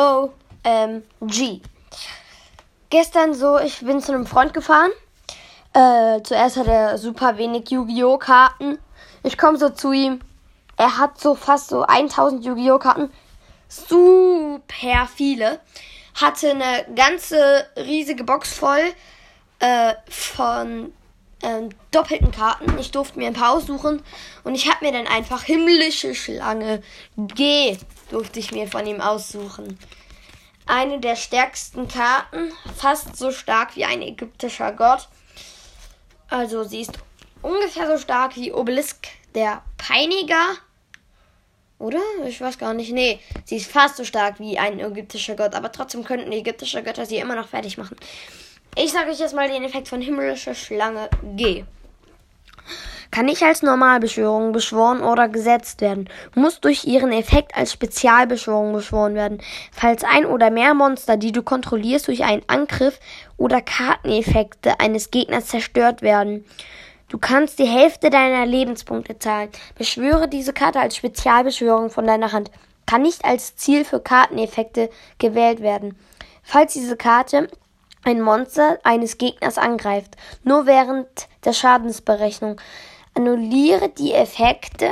OMG. Gestern so, ich bin zu einem Freund gefahren. Äh, zuerst hat er super wenig Yu-Gi-Oh! Karten. Ich komme so zu ihm. Er hat so fast so 1000 Yu-Gi-Oh! Karten. Super viele. Hatte eine ganze riesige Box voll äh, von ähm, doppelten Karten. Ich durfte mir ein paar aussuchen und ich habe mir dann einfach himmlische Schlange G durfte ich mir von ihm aussuchen. Eine der stärksten Karten, fast so stark wie ein ägyptischer Gott. Also sie ist ungefähr so stark wie Obelisk der Peiniger. Oder? Ich weiß gar nicht. Nee, sie ist fast so stark wie ein ägyptischer Gott, aber trotzdem könnten die ägyptischen Götter sie immer noch fertig machen. Ich sage euch jetzt mal den Effekt von himmlischer Schlange G. Kann nicht als Normalbeschwörung beschworen oder gesetzt werden, muss durch ihren Effekt als Spezialbeschwörung beschworen werden. Falls ein oder mehr Monster, die du kontrollierst, durch einen Angriff oder Karteneffekte eines Gegners zerstört werden. Du kannst die Hälfte deiner Lebenspunkte zahlen. Beschwöre diese Karte als Spezialbeschwörung von deiner Hand. Kann nicht als Ziel für Karteneffekte gewählt werden. Falls diese Karte ein Monster eines Gegners angreift, nur während der Schadensberechnung. Annulliere die Effekte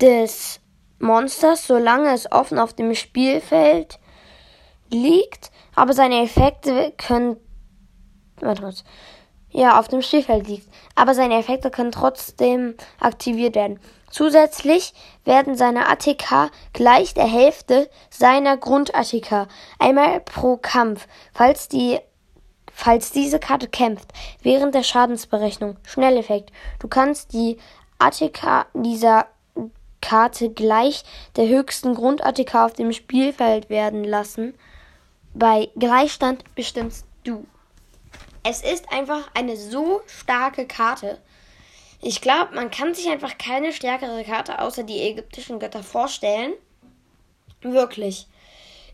des Monsters, solange es offen auf dem Spielfeld liegt, aber seine Effekte können warte ja, auf dem Spielfeld liegt, aber seine Effekte können trotzdem aktiviert werden. Zusätzlich werden seine ATK gleich der Hälfte seiner Grund-ATK, einmal pro Kampf, falls die falls diese Karte kämpft, während der Schadensberechnung. Schnelleffekt. Du kannst die ATK dieser Karte gleich der höchsten Grund-ATK auf dem Spielfeld werden lassen. Bei Gleichstand bestimmst du. Es ist einfach eine so starke Karte. Ich glaube, man kann sich einfach keine stärkere Karte außer die ägyptischen Götter vorstellen. Wirklich.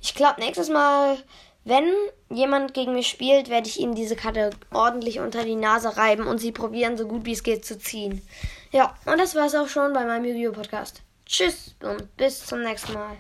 Ich glaube, nächstes Mal, wenn jemand gegen mich spielt, werde ich ihm diese Karte ordentlich unter die Nase reiben und sie probieren, so gut wie es geht zu ziehen. Ja, und das war es auch schon bei meinem Yu-Gi-Oh! Podcast. Tschüss und bis zum nächsten Mal.